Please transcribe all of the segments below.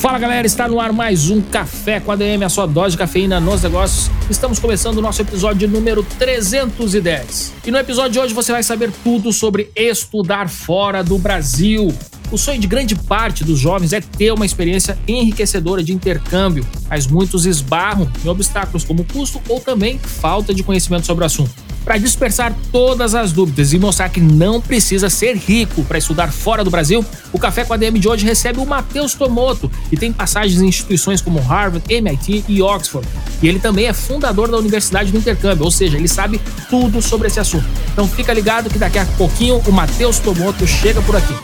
Fala galera, está no ar mais um Café com a DM, a sua dose de cafeína nos negócios. Estamos começando o nosso episódio número 310. E no episódio de hoje você vai saber tudo sobre estudar fora do Brasil. O sonho de grande parte dos jovens é ter uma experiência enriquecedora de intercâmbio, mas muitos esbarram em obstáculos como custo ou também falta de conhecimento sobre o assunto. Para dispersar todas as dúvidas e mostrar que não precisa ser rico para estudar fora do Brasil, o Café com a DM de hoje recebe o Matheus Tomoto, que tem passagens em instituições como Harvard, MIT e Oxford. E ele também é fundador da Universidade do Intercâmbio, ou seja, ele sabe tudo sobre esse assunto. Então fica ligado que daqui a pouquinho o Matheus Tomoto chega por aqui.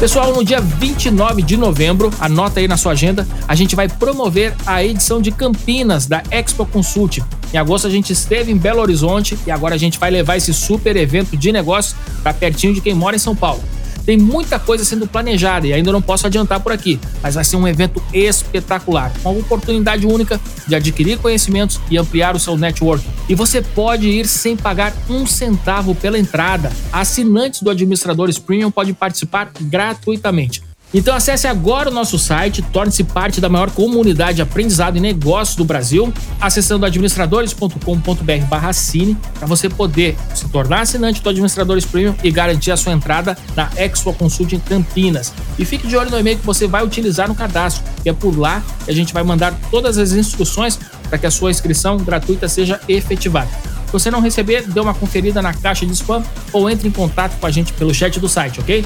Pessoal, no dia 29 de novembro, anota aí na sua agenda, a gente vai promover a edição de Campinas da Expo Consult. Em agosto a gente esteve em Belo Horizonte e agora a gente vai levar esse super evento de negócios para pertinho de quem mora em São Paulo. Tem muita coisa sendo planejada e ainda não posso adiantar por aqui, mas vai ser um evento espetacular, uma oportunidade única de adquirir conhecimentos e ampliar o seu network. E você pode ir sem pagar um centavo pela entrada. Assinantes do Administradores Premium podem participar gratuitamente. Então acesse agora o nosso site, torne-se parte da maior comunidade de aprendizado e negócios do Brasil, acessando administradores.com.br cine para você poder se tornar assinante do Administradores Premium e garantir a sua entrada na Expo Consult em Campinas. E fique de olho no e-mail que você vai utilizar no cadastro, que é por lá que a gente vai mandar todas as instruções para que a sua inscrição gratuita seja efetivada. Se você não receber, dê uma conferida na caixa de spam ou entre em contato com a gente pelo chat do site, ok?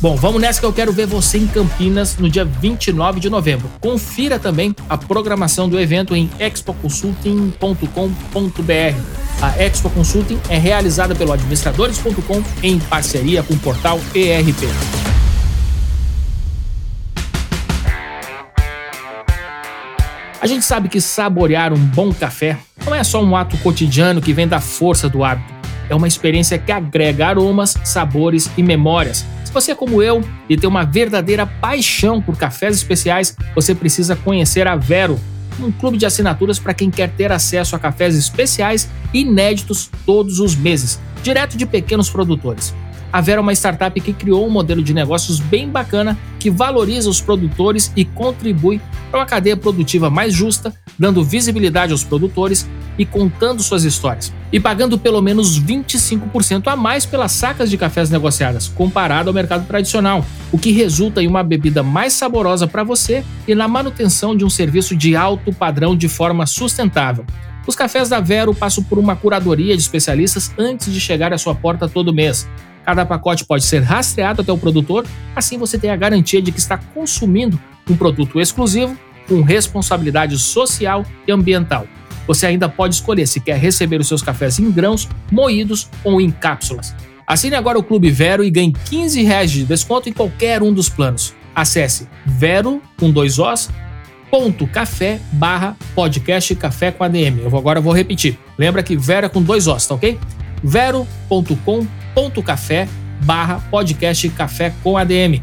Bom, vamos nessa que eu quero ver você em Campinas no dia 29 de novembro. Confira também a programação do evento em expoconsulting.com.br. A Expo Consulting é realizada pelo administradores.com em parceria com o portal ERP. A gente sabe que saborear um bom café não é só um ato cotidiano que vem da força do hábito. É uma experiência que agrega aromas, sabores e memórias se você é como eu e tem uma verdadeira paixão por cafés especiais, você precisa conhecer a Vero, um clube de assinaturas para quem quer ter acesso a cafés especiais inéditos todos os meses, direto de pequenos produtores. A Vera é uma startup que criou um modelo de negócios bem bacana que valoriza os produtores e contribui para uma cadeia produtiva mais justa, dando visibilidade aos produtores e contando suas histórias. E pagando pelo menos 25% a mais pelas sacas de cafés negociadas, comparado ao mercado tradicional, o que resulta em uma bebida mais saborosa para você e na manutenção de um serviço de alto padrão de forma sustentável. Os cafés da Vero passam por uma curadoria de especialistas antes de chegar à sua porta todo mês. Cada pacote pode ser rastreado até o produtor, assim você tem a garantia de que está consumindo um produto exclusivo com responsabilidade social e ambiental. Você ainda pode escolher se quer receber os seus cafés em grãos, moídos ou em cápsulas. Assine agora o Clube Vero e ganhe 15 reais de desconto em qualquer um dos planos. Acesse vero com dois os ponto café barra podcast café com ADM. Eu agora vou repetir. Lembra que Vero é com dois os, tá ok? vero.com.café barra podcast café com ADM.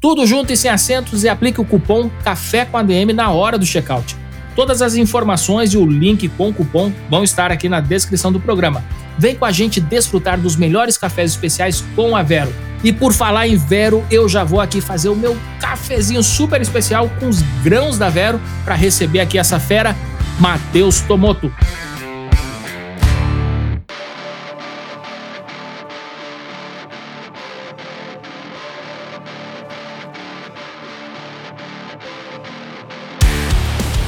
Tudo junto e sem acentos e aplique o cupom Café com ADM na hora do checkout. Todas as informações e o link com o cupom vão estar aqui na descrição do programa. Vem com a gente desfrutar dos melhores cafés especiais com a Vero. E por falar em Vero, eu já vou aqui fazer o meu cafezinho super especial com os grãos da Vero para receber aqui essa fera, Matheus Tomoto.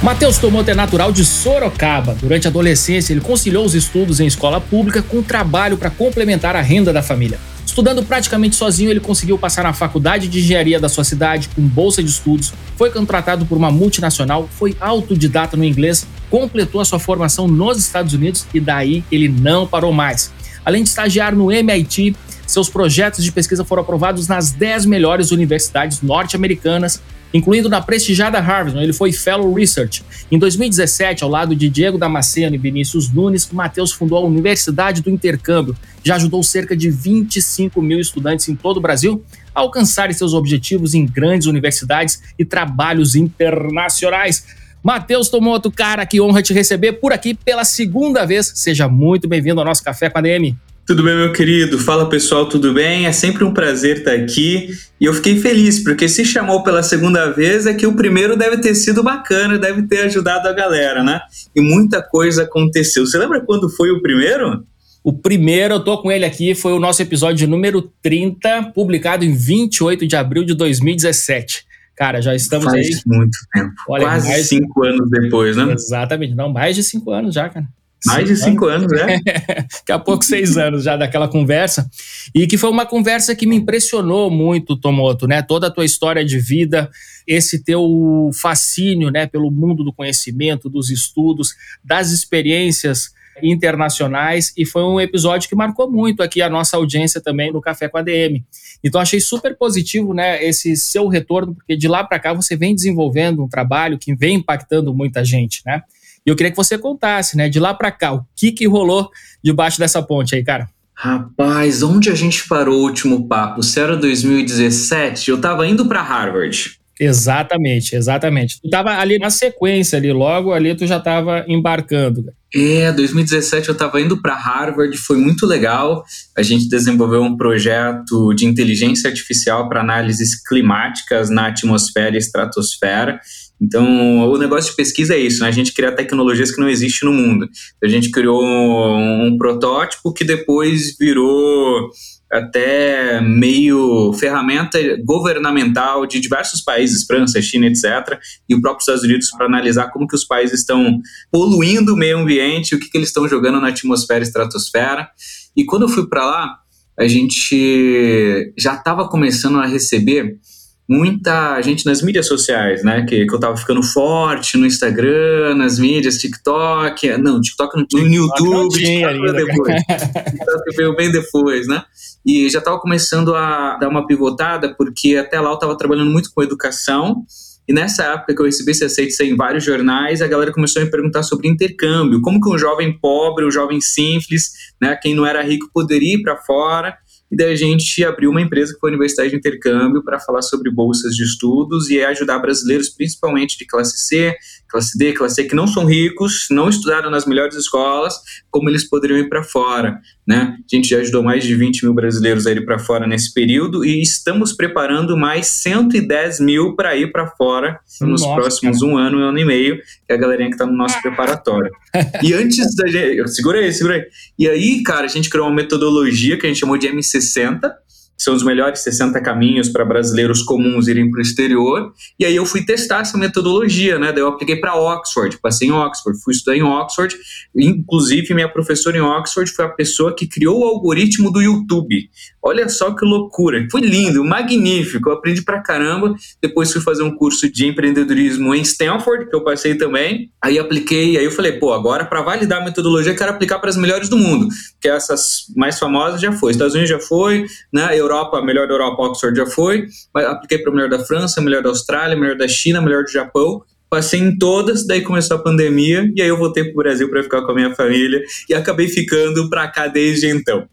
Matheus Tomoto é natural de Sorocaba. Durante a adolescência, ele conciliou os estudos em escola pública com trabalho para complementar a renda da família. Estudando praticamente sozinho, ele conseguiu passar na faculdade de engenharia da sua cidade com bolsa de estudos, foi contratado por uma multinacional, foi autodidata no inglês, completou a sua formação nos Estados Unidos e daí ele não parou mais. Além de estagiar no MIT, seus projetos de pesquisa foram aprovados nas 10 melhores universidades norte-americanas incluindo na prestigiada Harvard, ele foi Fellow Research. Em 2017, ao lado de Diego Damasceno e Vinícius Nunes, Matheus fundou a Universidade do Intercâmbio, já ajudou cerca de 25 mil estudantes em todo o Brasil a alcançarem seus objetivos em grandes universidades e trabalhos internacionais. Matheus Tomoto, cara, que honra te receber por aqui pela segunda vez. Seja muito bem-vindo ao nosso Café com a DM. Tudo bem, meu querido? Fala pessoal, tudo bem? É sempre um prazer estar aqui e eu fiquei feliz porque se chamou pela segunda vez é que o primeiro deve ter sido bacana, deve ter ajudado a galera, né? E muita coisa aconteceu. Você lembra quando foi o primeiro? O primeiro, eu tô com ele aqui, foi o nosso episódio número 30, publicado em 28 de abril de 2017. Cara, já estamos Faz aí. muito tempo. Olha, Quase mais... cinco anos depois, né? Exatamente. Não, mais de cinco anos já, cara. Mais de cinco anos, né? Daqui a pouco seis anos já daquela conversa. E que foi uma conversa que me impressionou muito, Tomoto, né? Toda a tua história de vida, esse teu fascínio, né? Pelo mundo do conhecimento, dos estudos, das experiências internacionais. E foi um episódio que marcou muito aqui a nossa audiência também no Café com a DM. Então achei super positivo, né? Esse seu retorno, porque de lá para cá você vem desenvolvendo um trabalho que vem impactando muita gente, né? E eu queria que você contasse, né, de lá para cá, o que que rolou debaixo dessa ponte aí, cara? Rapaz, onde a gente parou o último papo? Se era 2017, eu tava indo para Harvard. Exatamente, exatamente. Tu tava ali na sequência ali, logo ali tu já tava embarcando. É, 2017 eu estava indo para Harvard, foi muito legal. A gente desenvolveu um projeto de inteligência artificial para análises climáticas na atmosfera e estratosfera. Então, o negócio de pesquisa é isso, né? A gente cria tecnologias que não existem no mundo. A gente criou um, um protótipo que depois virou até meio ferramenta governamental de diversos países, França, China, etc., e o próprio Estados Unidos para analisar como que os países estão poluindo o meio ambiente, o que, que eles estão jogando na atmosfera e estratosfera. E quando eu fui para lá, a gente já estava começando a receber muita gente nas mídias sociais, né? Que, que eu tava ficando forte no Instagram, nas mídias, TikTok. Não, TikTok no, no YouTube, não tinha TikTok ainda, depois. TikTok veio bem depois, né? E já tava começando a dar uma pivotada, porque até lá eu tava trabalhando muito com educação. E nessa época que eu recebi esse aceite em vários jornais, a galera começou a me perguntar sobre intercâmbio. Como que um jovem pobre, um jovem simples, né, quem não era rico, poderia ir para fora e daí a gente abriu uma empresa que foi a Universidade de Intercâmbio para falar sobre bolsas de estudos e ajudar brasileiros, principalmente de classe C, classe D, classe E, que não são ricos, não estudaram nas melhores escolas, como eles poderiam ir para fora. Né? A gente já ajudou mais de 20 mil brasileiros a ir para fora nesse período e estamos preparando mais 110 mil para ir para fora nos Nossa, próximos cara. um ano, um ano e meio, que é a galerinha que está no nosso preparatório. e antes da gente. Segura aí, segura aí. E aí, cara, a gente criou uma metodologia que a gente chamou de M60 são os melhores 60 caminhos para brasileiros comuns irem para o exterior. E aí eu fui testar essa metodologia, né? Daí eu apliquei para Oxford, passei em Oxford, fui estudar em Oxford. Inclusive, minha professora em Oxford foi a pessoa que criou o algoritmo do YouTube. Olha só que loucura. Foi lindo, magnífico. Eu aprendi pra caramba. Depois fui fazer um curso de empreendedorismo em Stanford, que eu passei também. Aí apliquei, aí eu falei, pô, agora para validar a metodologia, eu quero aplicar para as melhores do mundo. Que essas mais famosas já foi. Estados Unidos já foi, né? Europa, melhor da Europa, Oxford já foi. Apliquei para melhor da França, melhor da Austrália, melhor da China, melhor do Japão passei em todas, daí começou a pandemia e aí eu voltei para o Brasil para ficar com a minha família e acabei ficando para cá desde então.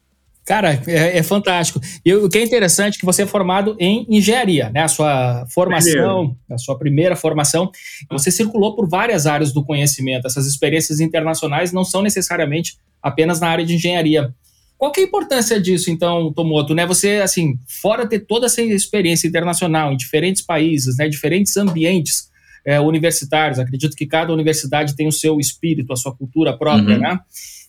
Cara, é, é fantástico. E o que é interessante é que você é formado em engenharia, né? A sua formação, a sua primeira formação, você circulou por várias áreas do conhecimento. Essas experiências internacionais não são necessariamente apenas na área de engenharia. Qual que é a importância disso, então, Tomoto? Né? Você, assim, fora ter toda essa experiência internacional em diferentes países, né, diferentes ambientes é, universitários, acredito que cada universidade tem o seu espírito, a sua cultura própria, uhum. né?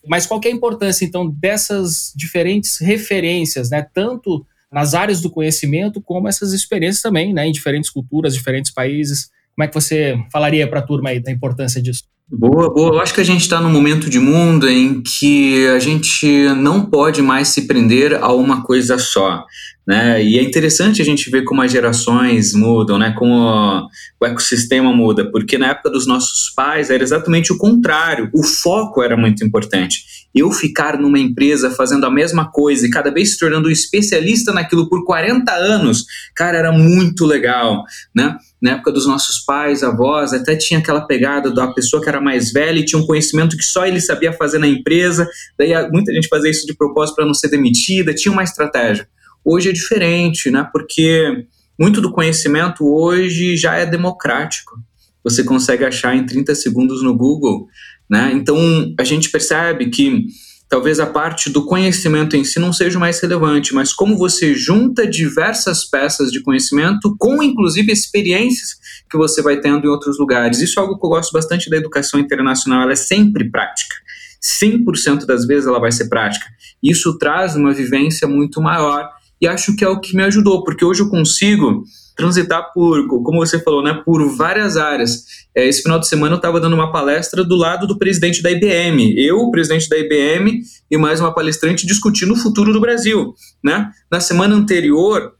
Mas qual é a importância, então, dessas diferentes referências, né? Tanto nas áreas do conhecimento, como essas experiências também, né? Em diferentes culturas, diferentes países. Como é que você falaria para a turma aí da importância disso? Boa, boa. Eu acho que a gente está num momento de mundo em que a gente não pode mais se prender a uma coisa só. Né? E é interessante a gente ver como as gerações mudam, né? como o ecossistema muda, porque na época dos nossos pais era exatamente o contrário, o foco era muito importante. Eu ficar numa empresa fazendo a mesma coisa e cada vez se tornando um especialista naquilo por 40 anos, cara, era muito legal, né? Na época dos nossos pais, avós, até tinha aquela pegada da pessoa que era mais velha e tinha um conhecimento que só ele sabia fazer na empresa, daí muita gente fazia isso de propósito para não ser demitida, tinha uma estratégia. Hoje é diferente, né? Porque muito do conhecimento hoje já é democrático. Você consegue achar em 30 segundos no Google, né? Então a gente percebe que talvez a parte do conhecimento em si não seja mais relevante, mas como você junta diversas peças de conhecimento com inclusive experiências que você vai tendo em outros lugares. Isso é algo que eu gosto bastante da educação internacional, ela é sempre prática. 100% das vezes ela vai ser prática. Isso traz uma vivência muito maior e acho que é o que me ajudou, porque hoje eu consigo transitar por, como você falou, né, por várias áreas. É, esse final de semana eu estava dando uma palestra do lado do presidente da IBM, eu, o presidente da IBM e mais uma palestrante discutindo o futuro do Brasil, né? Na semana anterior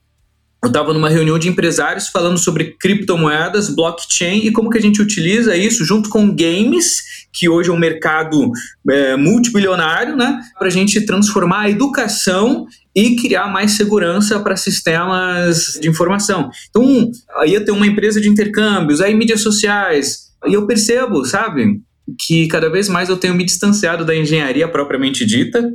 eu estava numa reunião de empresários falando sobre criptomoedas, blockchain e como que a gente utiliza isso junto com games, que hoje é um mercado é, multibilionário, né, para a gente transformar a educação e criar mais segurança para sistemas de informação. Então, aí eu tenho uma empresa de intercâmbios, aí mídias sociais, e eu percebo, sabe, que cada vez mais eu tenho me distanciado da engenharia propriamente dita,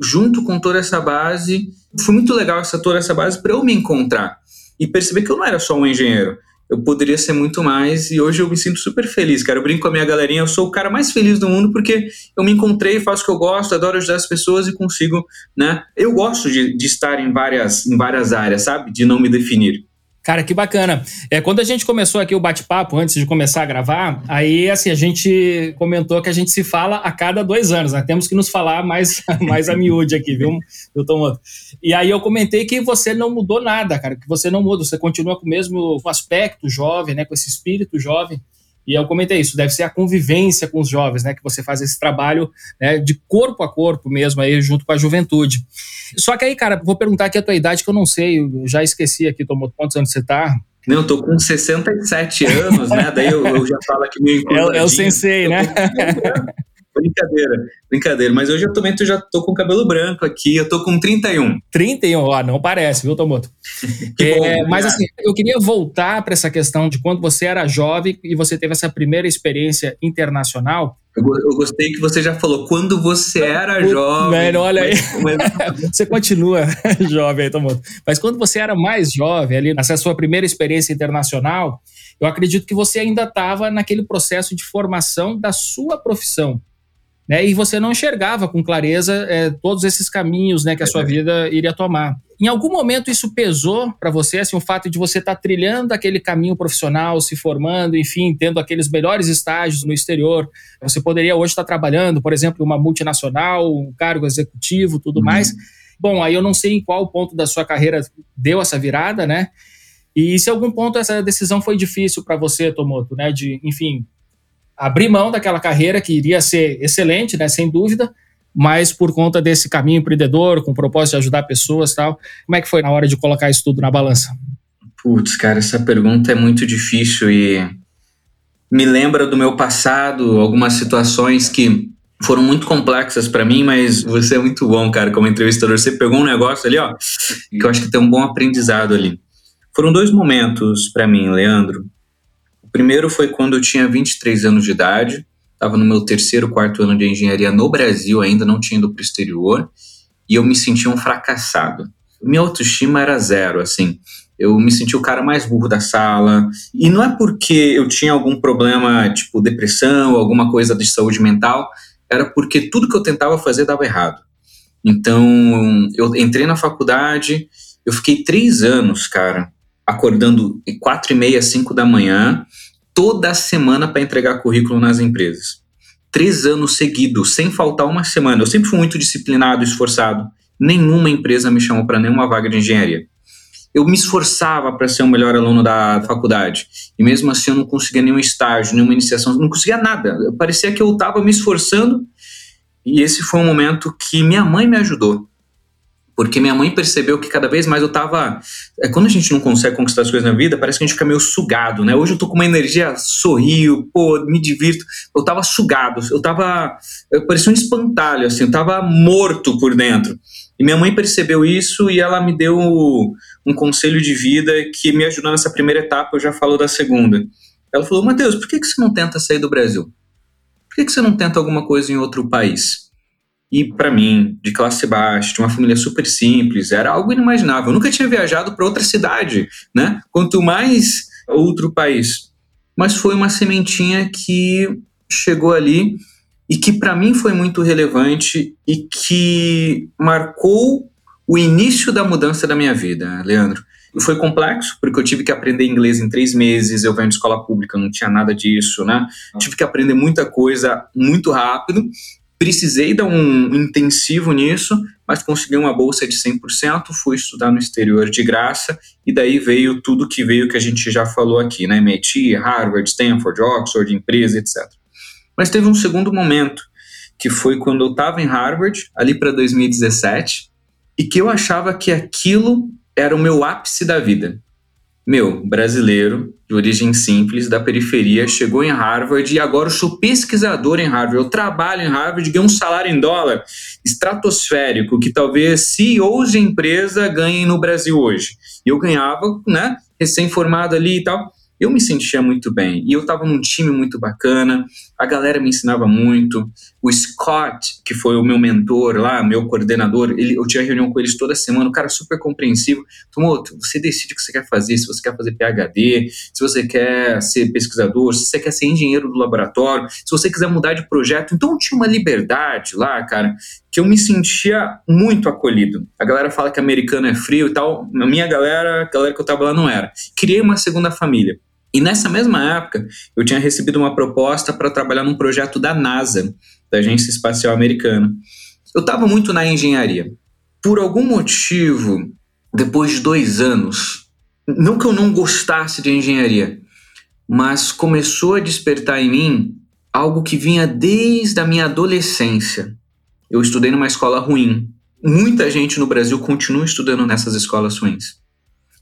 junto com toda essa base. Foi muito legal essa toda essa base para eu me encontrar e perceber que eu não era só um engenheiro eu poderia ser muito mais e hoje eu me sinto super feliz, cara. Eu brinco com a minha galerinha, eu sou o cara mais feliz do mundo porque eu me encontrei, faço o que eu gosto, adoro ajudar as pessoas e consigo, né? Eu gosto de, de estar em várias, em várias áreas, sabe? De não me definir. Cara, que bacana. É, quando a gente começou aqui o bate-papo, antes de começar a gravar, aí assim, a gente comentou que a gente se fala a cada dois anos, né? Temos que nos falar mais, mais a miúde aqui, viu, viu Tom? E aí eu comentei que você não mudou nada, cara, que você não muda, você continua com o mesmo aspecto jovem, né? Com esse espírito jovem. E eu comentei isso, deve ser a convivência com os jovens, né? Que você faz esse trabalho né, de corpo a corpo mesmo aí, junto com a juventude. Só que aí, cara, vou perguntar aqui a tua idade, que eu não sei, eu já esqueci aqui, tomou quantos anos você tá? Não, eu tô com 67 anos, né? Daí eu, eu já falo aqui meio É, é o sensei, né? Brincadeira, brincadeira. Mas hoje eu também tô, já tô com cabelo branco aqui, eu tô com 31. 31, ó, não parece, viu, Tomoto? é, mas assim, eu queria voltar para essa questão de quando você era jovem e você teve essa primeira experiência internacional. Eu, eu gostei que você já falou quando você era jovem. Velho, olha aí. Mas... você continua jovem aí, Tomoto. Mas quando você era mais jovem, ali, nessa sua primeira experiência internacional, eu acredito que você ainda estava naquele processo de formação da sua profissão né? E você não enxergava com clareza é, todos esses caminhos né, que a sua vida iria tomar. Em algum momento isso pesou para você, assim, o fato de você estar tá trilhando aquele caminho profissional, se formando, enfim, tendo aqueles melhores estágios no exterior. Você poderia hoje estar tá trabalhando, por exemplo, em uma multinacional, um cargo executivo, tudo uhum. mais. Bom, aí eu não sei em qual ponto da sua carreira deu essa virada, né? E se algum ponto essa decisão foi difícil para você, Tomoto, né? De, enfim, abrir mão daquela carreira que iria ser excelente, né, sem dúvida, mas por conta desse caminho empreendedor, com o propósito de ajudar pessoas tal. Como é que foi na hora de colocar isso tudo na balança? Putz, cara, essa pergunta é muito difícil e me lembra do meu passado, algumas situações que foram muito complexas para mim, mas você é muito bom, cara, como entrevistador. Você pegou um negócio ali, ó, que eu acho que tem um bom aprendizado ali. Foram dois momentos para mim, Leandro, primeiro foi quando eu tinha 23 anos de idade, estava no meu terceiro, quarto ano de engenharia no Brasil, ainda não tinha ido para o exterior, e eu me sentia um fracassado. Minha autoestima era zero, assim. Eu me sentia o cara mais burro da sala. E não é porque eu tinha algum problema, tipo depressão, alguma coisa de saúde mental, era porque tudo que eu tentava fazer dava errado. Então, eu entrei na faculdade, eu fiquei três anos, cara, acordando quatro e meia, cinco da manhã, toda semana para entregar currículo nas empresas. Três anos seguidos, sem faltar uma semana. Eu sempre fui muito disciplinado, esforçado. Nenhuma empresa me chamou para nenhuma vaga de engenharia. Eu me esforçava para ser o melhor aluno da faculdade. E mesmo assim eu não conseguia nenhum estágio, nenhuma iniciação, não conseguia nada. Parecia que eu estava me esforçando. E esse foi um momento que minha mãe me ajudou porque minha mãe percebeu que cada vez mais eu tava. É, quando a gente não consegue conquistar as coisas na vida, parece que a gente fica meio sugado, né? Hoje eu tô com uma energia, sorrio, pô, me divirto. Eu tava sugado, eu tava. Eu parecia um espantalho, assim, eu tava morto por dentro. E minha mãe percebeu isso e ela me deu um conselho de vida que me ajudou nessa primeira etapa, eu já falo da segunda. Ela falou: Matheus, por que, que você não tenta sair do Brasil? Por que, que você não tenta alguma coisa em outro país? E para mim, de classe baixa, de uma família super simples, era algo inimaginável. Eu nunca tinha viajado para outra cidade, né? Quanto mais outro país. Mas foi uma sementinha que chegou ali e que para mim foi muito relevante e que marcou o início da mudança da minha vida, Leandro. Foi complexo, porque eu tive que aprender inglês em três meses, eu venho de escola pública, não tinha nada disso, né? Tive que aprender muita coisa muito rápido, Precisei dar um intensivo nisso, mas consegui uma bolsa de 100%, fui estudar no exterior de graça, e daí veio tudo que veio que a gente já falou aqui, né? MIT, Harvard, Stanford, Oxford, empresa, etc. Mas teve um segundo momento, que foi quando eu estava em Harvard, ali para 2017, e que eu achava que aquilo era o meu ápice da vida. Meu, brasileiro, de origem simples, da periferia, chegou em Harvard e agora eu sou pesquisador em Harvard. Eu trabalho em Harvard, ganho um salário em dólar estratosférico, que talvez CEOs de empresa ganhem no Brasil hoje. E eu ganhava, né, recém-formado ali e tal eu me sentia muito bem. E eu estava num time muito bacana, a galera me ensinava muito. O Scott, que foi o meu mentor lá, meu coordenador, ele, eu tinha reunião com eles toda semana, o cara super compreensivo. Tomoto, você decide o que você quer fazer, se você quer fazer PHD, se você quer ser pesquisador, se você quer ser engenheiro do laboratório, se você quiser mudar de projeto. Então tinha uma liberdade lá, cara, que eu me sentia muito acolhido. A galera fala que americano é frio e tal, a minha galera, a galera que eu tava lá não era. Criei uma segunda família. E nessa mesma época, eu tinha recebido uma proposta para trabalhar num projeto da NASA, da Agência Espacial Americana. Eu estava muito na engenharia. Por algum motivo, depois de dois anos, não que eu não gostasse de engenharia, mas começou a despertar em mim algo que vinha desde a minha adolescência. Eu estudei numa escola ruim. Muita gente no Brasil continua estudando nessas escolas ruins.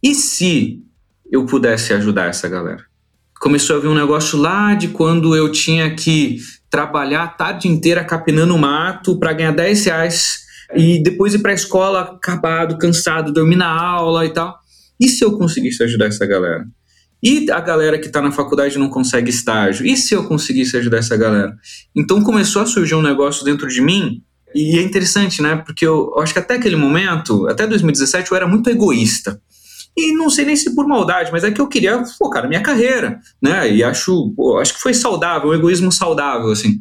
E se eu pudesse ajudar essa galera. Começou a vir um negócio lá de quando eu tinha que trabalhar a tarde inteira capinando mato para ganhar 10 reais e depois ir para a escola acabado, cansado, dormir na aula e tal. E se eu conseguisse ajudar essa galera? E a galera que está na faculdade não consegue estágio? E se eu conseguisse ajudar essa galera? Então começou a surgir um negócio dentro de mim e é interessante, né? Porque eu, eu acho que até aquele momento, até 2017, eu era muito egoísta. E não sei nem se por maldade, mas é que eu queria focar na minha carreira, né? E acho, acho que foi saudável, um egoísmo saudável, assim.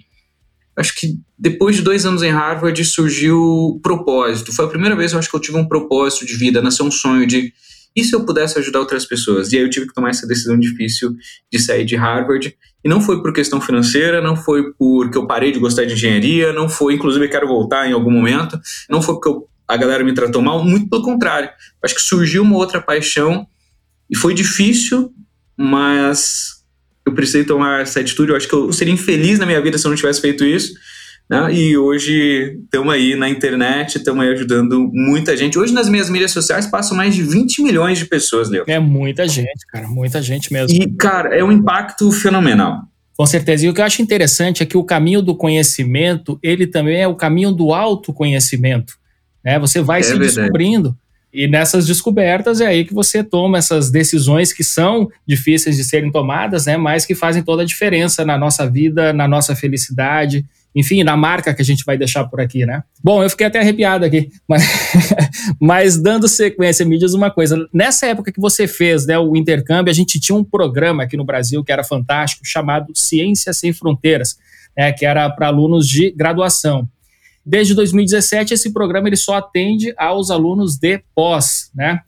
Acho que depois de dois anos em Harvard surgiu propósito. Foi a primeira vez eu acho que eu tive um propósito de vida, nasceu um sonho de e se eu pudesse ajudar outras pessoas? E aí eu tive que tomar essa decisão difícil de sair de Harvard. E não foi por questão financeira, não foi porque eu parei de gostar de engenharia, não foi, inclusive, quero voltar em algum momento, não foi porque eu a galera me tratou mal, muito pelo contrário. Acho que surgiu uma outra paixão e foi difícil, mas eu precisei tomar essa atitude. Eu acho que eu seria infeliz na minha vida se eu não tivesse feito isso. Né? E hoje estamos aí na internet, estamos aí ajudando muita gente. Hoje nas minhas mídias sociais passam mais de 20 milhões de pessoas, Leo. É muita gente, cara, muita gente mesmo. E, cara, é um impacto fenomenal. Com certeza. E o que eu acho interessante é que o caminho do conhecimento, ele também é o caminho do autoconhecimento. Né? Você vai é se verdade. descobrindo. E nessas descobertas é aí que você toma essas decisões que são difíceis de serem tomadas, né, mas que fazem toda a diferença na nossa vida, na nossa felicidade, enfim, na marca que a gente vai deixar por aqui, né? Bom, eu fiquei até arrepiado aqui, mas, mas dando sequência, me diz uma coisa. Nessa época que você fez né, o intercâmbio, a gente tinha um programa aqui no Brasil que era fantástico, chamado Ciência Sem Fronteiras, né, que era para alunos de graduação. Desde 2017, esse programa ele só atende aos alunos de pós, né?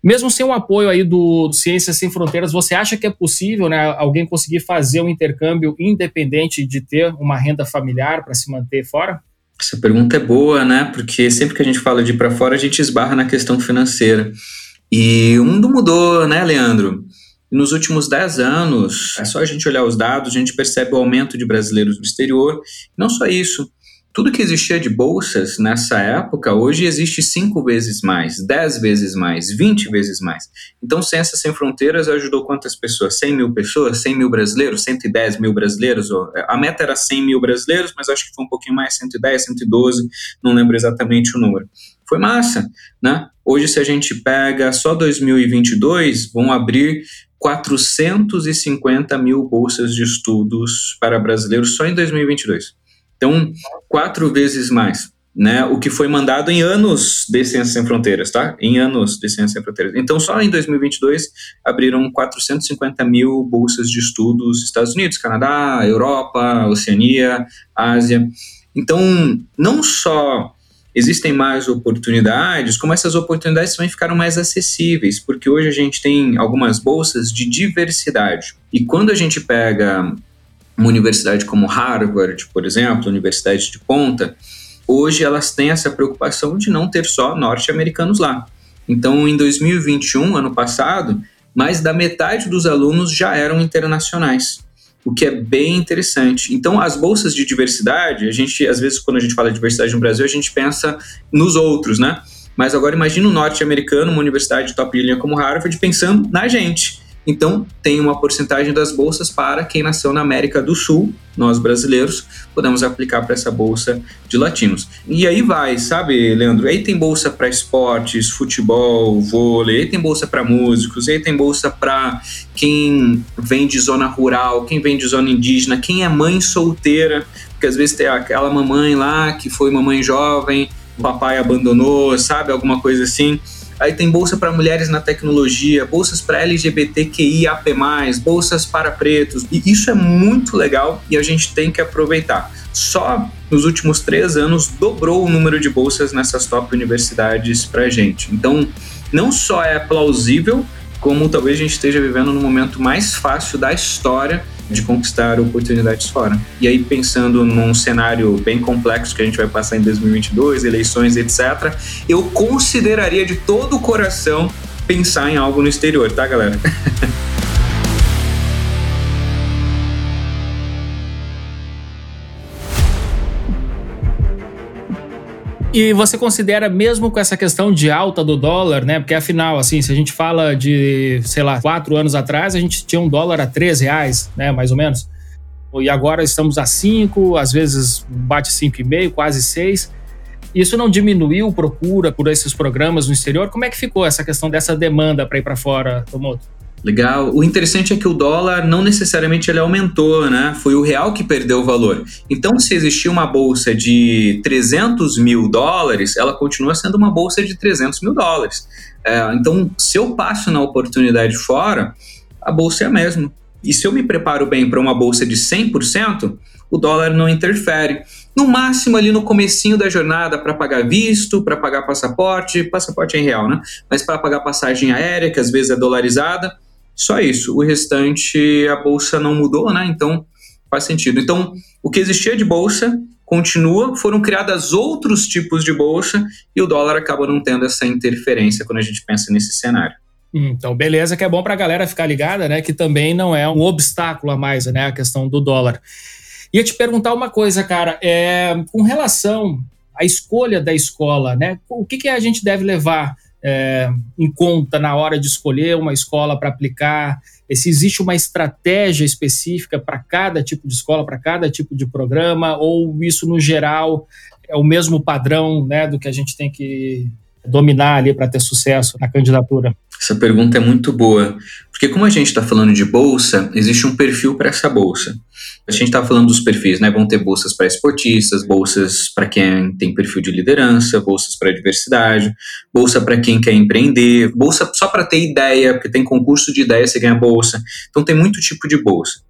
Mesmo sem o apoio aí do, Ciências Sem Fronteiras, você acha que é possível né, alguém conseguir fazer um intercâmbio independente de ter uma renda familiar para se manter fora? Essa pergunta é boa, né? Porque sempre que a gente fala de ir para fora, a gente esbarra na questão financeira. E o mundo mudou, né, Leandro? nos últimos 10 anos, é só a gente olhar os dados, a gente percebe o aumento de brasileiros no exterior. Não só isso, tudo que existia de bolsas nessa época, hoje existe cinco vezes mais, dez vezes mais, vinte vezes mais. Então, Ciências Sem Fronteiras ajudou quantas pessoas? 100 mil pessoas? 100 mil brasileiros? 110 mil brasileiros? A meta era 100 mil brasileiros, mas acho que foi um pouquinho mais, 110, 112, não lembro exatamente o número. Foi massa, né? Hoje, se a gente pega só 2022, vão abrir 450 mil bolsas de estudos para brasileiros só em 2022. Então, quatro vezes mais, né? O que foi mandado em anos de Ciências Sem Fronteiras, tá? Em anos de Ciências Sem Fronteiras. Então, só em 2022 abriram 450 mil bolsas de estudos Estados Unidos, Canadá, Europa, Oceania, Ásia. Então, não só existem mais oportunidades, como essas oportunidades também ficaram mais acessíveis, porque hoje a gente tem algumas bolsas de diversidade. E quando a gente pega uma universidade como Harvard, por exemplo, universidade de ponta, hoje elas têm essa preocupação de não ter só norte-americanos lá. Então, em 2021, ano passado, mais da metade dos alunos já eram internacionais, o que é bem interessante. Então, as bolsas de diversidade, a gente, às vezes, quando a gente fala de diversidade no Brasil, a gente pensa nos outros, né? Mas agora imagina um norte-americano, uma universidade top de linha como Harvard, pensando na gente. Então, tem uma porcentagem das bolsas para quem nasceu na América do Sul, nós brasileiros, podemos aplicar para essa bolsa de latinos. E aí vai, sabe, Leandro? Aí tem bolsa para esportes, futebol, vôlei, aí tem bolsa para músicos, aí tem bolsa para quem vem de zona rural, quem vem de zona indígena, quem é mãe solteira, porque às vezes tem aquela mamãe lá que foi mamãe jovem, o papai abandonou, sabe, alguma coisa assim. Aí tem bolsa para mulheres na tecnologia, bolsas para LGBTQIAP+, bolsas para pretos. E isso é muito legal e a gente tem que aproveitar. Só nos últimos três anos dobrou o número de bolsas nessas top universidades para gente. Então, não só é plausível, como talvez a gente esteja vivendo no momento mais fácil da história de conquistar oportunidades fora. E aí, pensando num cenário bem complexo que a gente vai passar em 2022, eleições, etc., eu consideraria de todo o coração pensar em algo no exterior, tá, galera? E você considera mesmo com essa questão de alta do dólar, né? Porque afinal, assim, se a gente fala de, sei lá, quatro anos atrás, a gente tinha um dólar a três reais, né? Mais ou menos. E agora estamos a cinco, às vezes bate cinco e meio, quase seis. Isso não diminuiu procura por esses programas no exterior? Como é que ficou essa questão dessa demanda para ir para fora, Tomoto? Legal. O interessante é que o dólar não necessariamente ele aumentou, né? Foi o real que perdeu o valor. Então, se existia uma bolsa de 300 mil dólares, ela continua sendo uma bolsa de 300 mil dólares. É, então, se eu passo na oportunidade fora, a bolsa é a mesma. E se eu me preparo bem para uma bolsa de 100%, o dólar não interfere. No máximo ali no comecinho da jornada para pagar visto, para pagar passaporte, passaporte é em real, né? Mas para pagar passagem aérea, que às vezes é dolarizada, só isso. O restante, a bolsa não mudou, né? Então faz sentido. Então, o que existia de bolsa continua, foram criadas outros tipos de bolsa e o dólar acaba não tendo essa interferência quando a gente pensa nesse cenário. Então, beleza, que é bom para a galera ficar ligada, né? Que também não é um obstáculo a mais, né? A questão do dólar. Ia te perguntar uma coisa, cara, é, com relação à escolha da escola, né? O que, que a gente deve levar é, em conta na hora de escolher uma escola para aplicar, se existe uma estratégia específica para cada tipo de escola, para cada tipo de programa, ou isso no geral é o mesmo padrão né, do que a gente tem que dominar ali para ter sucesso na candidatura? Essa pergunta é muito boa, porque como a gente está falando de bolsa, existe um perfil para essa bolsa. A gente está falando dos perfis, né? Vão ter bolsas para esportistas, bolsas para quem tem perfil de liderança, bolsas para diversidade, bolsa para quem quer empreender, bolsa só para ter ideia, porque tem concurso de ideia, você ganha bolsa. Então tem muito tipo de bolsa.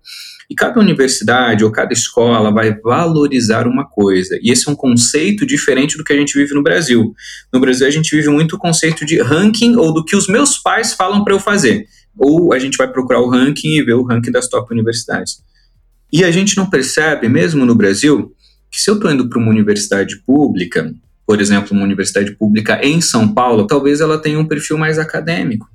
E cada universidade ou cada escola vai valorizar uma coisa. E esse é um conceito diferente do que a gente vive no Brasil. No Brasil, a gente vive muito o conceito de ranking ou do que os meus pais falam para eu fazer. Ou a gente vai procurar o ranking e ver o ranking das top universidades. E a gente não percebe, mesmo no Brasil, que se eu estou indo para uma universidade pública, por exemplo, uma universidade pública em São Paulo, talvez ela tenha um perfil mais acadêmico.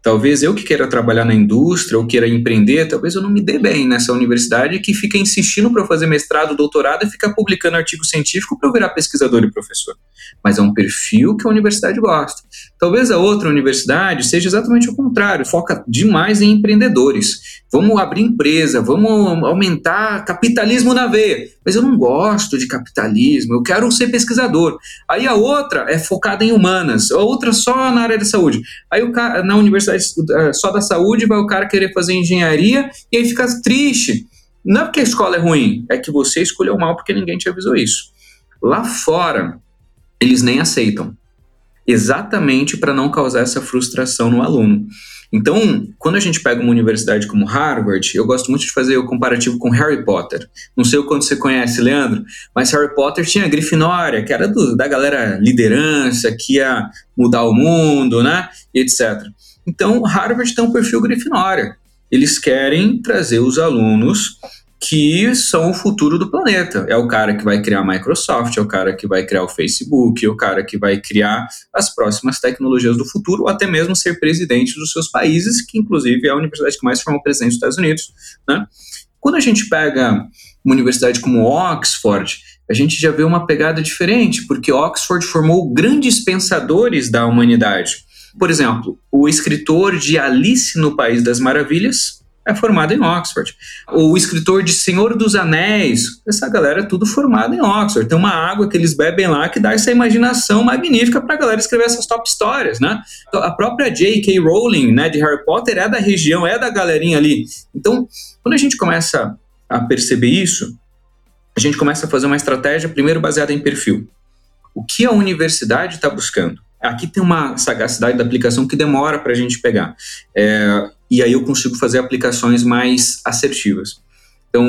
Talvez eu que queira trabalhar na indústria ou queira empreender, talvez eu não me dê bem nessa universidade que fica insistindo para fazer mestrado, doutorado e fica publicando artigo científico para eu virar pesquisador e professor. Mas é um perfil que a universidade gosta. Talvez a outra universidade seja exatamente o contrário, foca demais em empreendedores. Vamos abrir empresa, vamos aumentar capitalismo na veia. Mas eu não gosto de capitalismo, eu quero ser pesquisador. Aí a outra é focada em humanas, a outra só na área da saúde. Aí o cara, na universidade eh, só da saúde vai o cara querer fazer engenharia e aí fica triste. Não é porque a escola é ruim, é que você escolheu mal porque ninguém te avisou isso. Lá fora, eles nem aceitam exatamente para não causar essa frustração no aluno. Então, quando a gente pega uma universidade como Harvard, eu gosto muito de fazer o comparativo com Harry Potter. Não sei o quanto você conhece, Leandro, mas Harry Potter tinha a Grifinória, que era do, da galera liderança, que ia mudar o mundo, né? E etc. Então, Harvard tem um perfil Grifinória. Eles querem trazer os alunos que são o futuro do planeta. É o cara que vai criar a Microsoft, é o cara que vai criar o Facebook, é o cara que vai criar as próximas tecnologias do futuro, ou até mesmo ser presidente dos seus países, que inclusive é a universidade que mais forma presidente dos Estados Unidos. Né? Quando a gente pega uma universidade como Oxford, a gente já vê uma pegada diferente, porque Oxford formou grandes pensadores da humanidade. Por exemplo, o escritor de Alice no País das Maravilhas, é formado em Oxford. O escritor de Senhor dos Anéis, essa galera é tudo formada em Oxford. Tem uma água que eles bebem lá que dá essa imaginação magnífica para a galera escrever essas top histórias, né? Então, a própria J.K. Rowling, né, de Harry Potter, é da região, é da galerinha ali. Então, quando a gente começa a perceber isso, a gente começa a fazer uma estratégia, primeiro baseada em perfil. O que a universidade está buscando? Aqui tem uma sagacidade da aplicação que demora para a gente pegar. É, e aí eu consigo fazer aplicações mais assertivas. Então,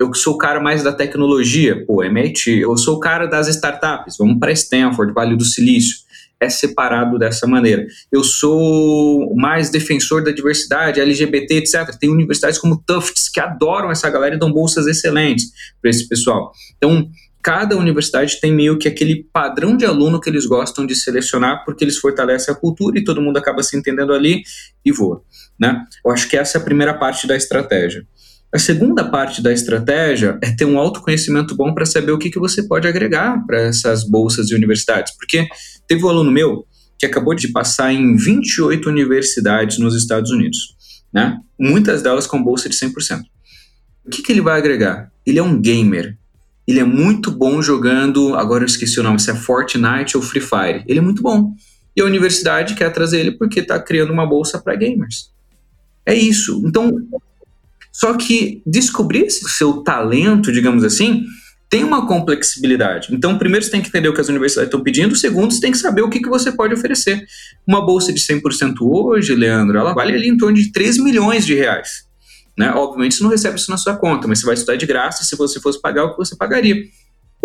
eu sou o cara mais da tecnologia, pô, MIT. Eu sou o cara das startups, vamos para Stanford, Vale do Silício. É separado dessa maneira. Eu sou mais defensor da diversidade, LGBT, etc. Tem universidades como Tufts que adoram essa galera e dão bolsas excelentes para esse pessoal. Então, cada universidade tem meio que aquele padrão de aluno que eles gostam de selecionar, porque eles fortalecem a cultura e todo mundo acaba se entendendo ali e voa. Né? Eu acho que essa é a primeira parte da estratégia. A segunda parte da estratégia é ter um autoconhecimento bom para saber o que, que você pode agregar para essas bolsas de universidades. Porque teve um aluno meu que acabou de passar em 28 universidades nos Estados Unidos, né? muitas delas com bolsa de 100%. O que, que ele vai agregar? Ele é um gamer, ele é muito bom jogando, agora eu esqueci o nome, se é Fortnite ou Free Fire. Ele é muito bom. E a universidade quer trazer ele porque está criando uma bolsa para gamers. É isso. Então, só que descobrir esse seu talento, digamos assim, tem uma complexibilidade. Então, primeiro você tem que entender o que as universidades estão pedindo, segundo, você tem que saber o que, que você pode oferecer. Uma bolsa de 100% hoje, Leandro, ela vale ali em torno de 3 milhões de reais. Né? Obviamente você não recebe isso na sua conta, mas você vai estudar de graça se você fosse pagar o que você pagaria.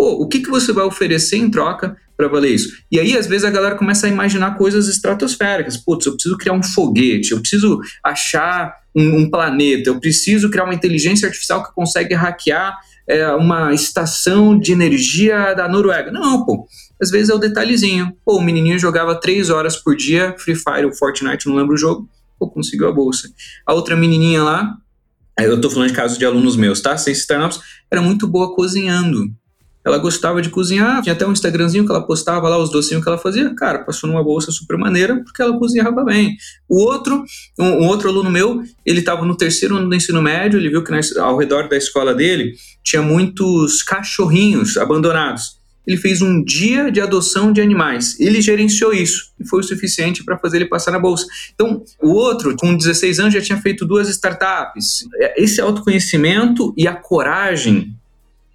Pô, o que, que você vai oferecer em troca para valer isso? E aí, às vezes, a galera começa a imaginar coisas estratosféricas. Putz, eu preciso criar um foguete, eu preciso achar um, um planeta, eu preciso criar uma inteligência artificial que consegue hackear é, uma estação de energia da Noruega. Não, pô. Às vezes é o detalhezinho. Pô, o menininho jogava três horas por dia Free Fire ou Fortnite, não lembro o jogo. Pô, conseguiu a bolsa. A outra menininha lá eu estou falando de casos de alunos meus, tá? Sem startups, era muito boa cozinhando. Ela gostava de cozinhar, tinha até um Instagramzinho que ela postava lá os docinhos que ela fazia. Cara, passou numa bolsa super maneira porque ela cozinhava bem. O outro, um, um outro aluno meu, ele estava no terceiro ano do ensino médio, ele viu que na, ao redor da escola dele tinha muitos cachorrinhos abandonados ele fez um dia de adoção de animais. Ele gerenciou isso e foi o suficiente para fazer ele passar na bolsa. Então, o outro, com 16 anos, já tinha feito duas startups. É, esse autoconhecimento e a coragem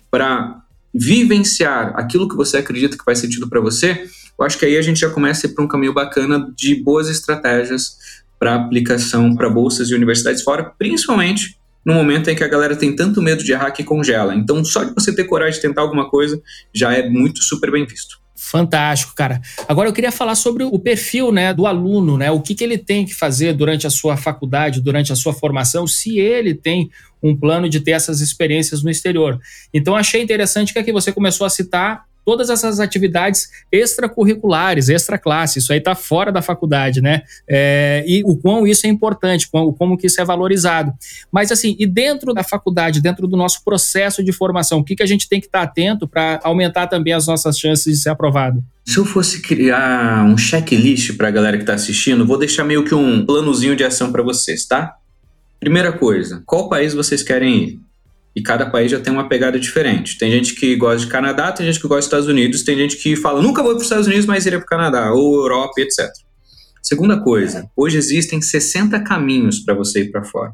para vivenciar aquilo que você acredita que faz sentido para você, eu acho que aí a gente já começa a ir para um caminho bacana de boas estratégias para aplicação para bolsas e universidades fora, principalmente no momento em que a galera tem tanto medo de errar que congela. Então, só de você ter coragem de tentar alguma coisa já é muito super bem visto. Fantástico, cara. Agora eu queria falar sobre o perfil né, do aluno, né? O que, que ele tem que fazer durante a sua faculdade, durante a sua formação, se ele tem um plano de ter essas experiências no exterior. Então achei interessante que aqui você começou a citar todas essas atividades extracurriculares, extra classe, isso aí está fora da faculdade, né? É, e o quão isso é importante, como, como que isso é valorizado. Mas assim, e dentro da faculdade, dentro do nosso processo de formação, o que, que a gente tem que estar tá atento para aumentar também as nossas chances de ser aprovado? Se eu fosse criar um checklist para a galera que está assistindo, vou deixar meio que um planozinho de ação para vocês, tá? Primeira coisa, qual país vocês querem ir? E cada país já tem uma pegada diferente. Tem gente que gosta de Canadá, tem gente que gosta dos Estados Unidos, tem gente que fala, nunca vou para os Estados Unidos, mas iria para o Canadá, ou Europa, etc. Segunda coisa, hoje existem 60 caminhos para você ir para fora.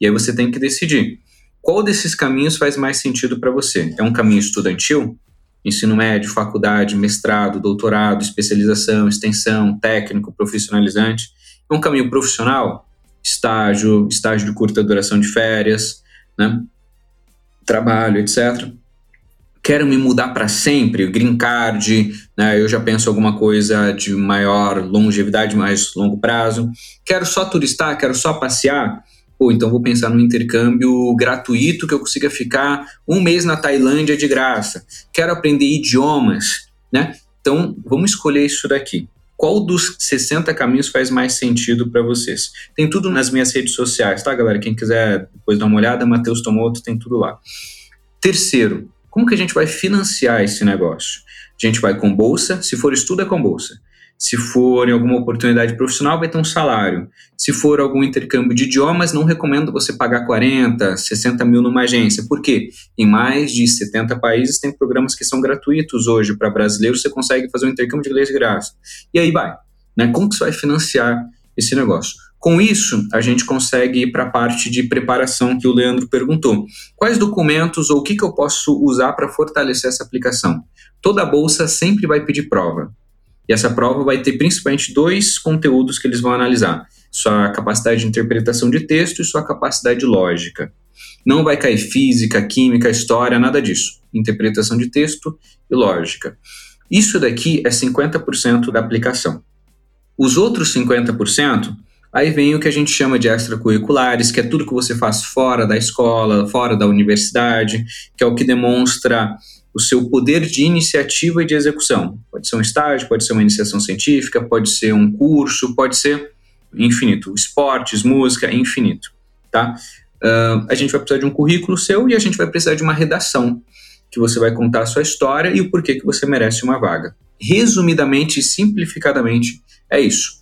E aí você tem que decidir qual desses caminhos faz mais sentido para você. É um caminho estudantil? Ensino médio, faculdade, mestrado, doutorado, especialização, extensão, técnico, profissionalizante. É um caminho profissional? estágio, estágio de curta duração de férias, né? Trabalho, etc. Quero me mudar para sempre, green card, né? eu já penso alguma coisa de maior longevidade, mais longo prazo. Quero só turistar, quero só passear. Pô, então vou pensar num intercâmbio gratuito que eu consiga ficar um mês na Tailândia de graça. Quero aprender idiomas, né? Então vamos escolher isso daqui qual dos 60 caminhos faz mais sentido para vocês. Tem tudo nas minhas redes sociais, tá, galera? Quem quiser depois dar uma olhada, Matheus Tomoto tem tudo lá. Terceiro, como que a gente vai financiar esse negócio? A gente vai com bolsa, se for estudo é com bolsa. Se for em alguma oportunidade profissional, vai ter um salário. Se for algum intercâmbio de idiomas, não recomendo você pagar 40, 60 mil numa agência. Por quê? Em mais de 70 países tem programas que são gratuitos hoje para brasileiros, você consegue fazer um intercâmbio de inglês de graça. E aí vai. Né? Como que você vai financiar esse negócio? Com isso, a gente consegue ir para a parte de preparação que o Leandro perguntou. Quais documentos ou o que, que eu posso usar para fortalecer essa aplicação? Toda bolsa sempre vai pedir prova. E essa prova vai ter principalmente dois conteúdos que eles vão analisar: sua capacidade de interpretação de texto e sua capacidade lógica. Não vai cair física, química, história, nada disso. Interpretação de texto e lógica. Isso daqui é 50% da aplicação. Os outros 50%, aí vem o que a gente chama de extracurriculares, que é tudo que você faz fora da escola, fora da universidade, que é o que demonstra o seu poder de iniciativa e de execução. Pode ser um estágio, pode ser uma iniciação científica, pode ser um curso, pode ser infinito. Esportes, música, infinito. Tá? Uh, a gente vai precisar de um currículo seu e a gente vai precisar de uma redação que você vai contar a sua história e o porquê que você merece uma vaga. Resumidamente e simplificadamente, é isso.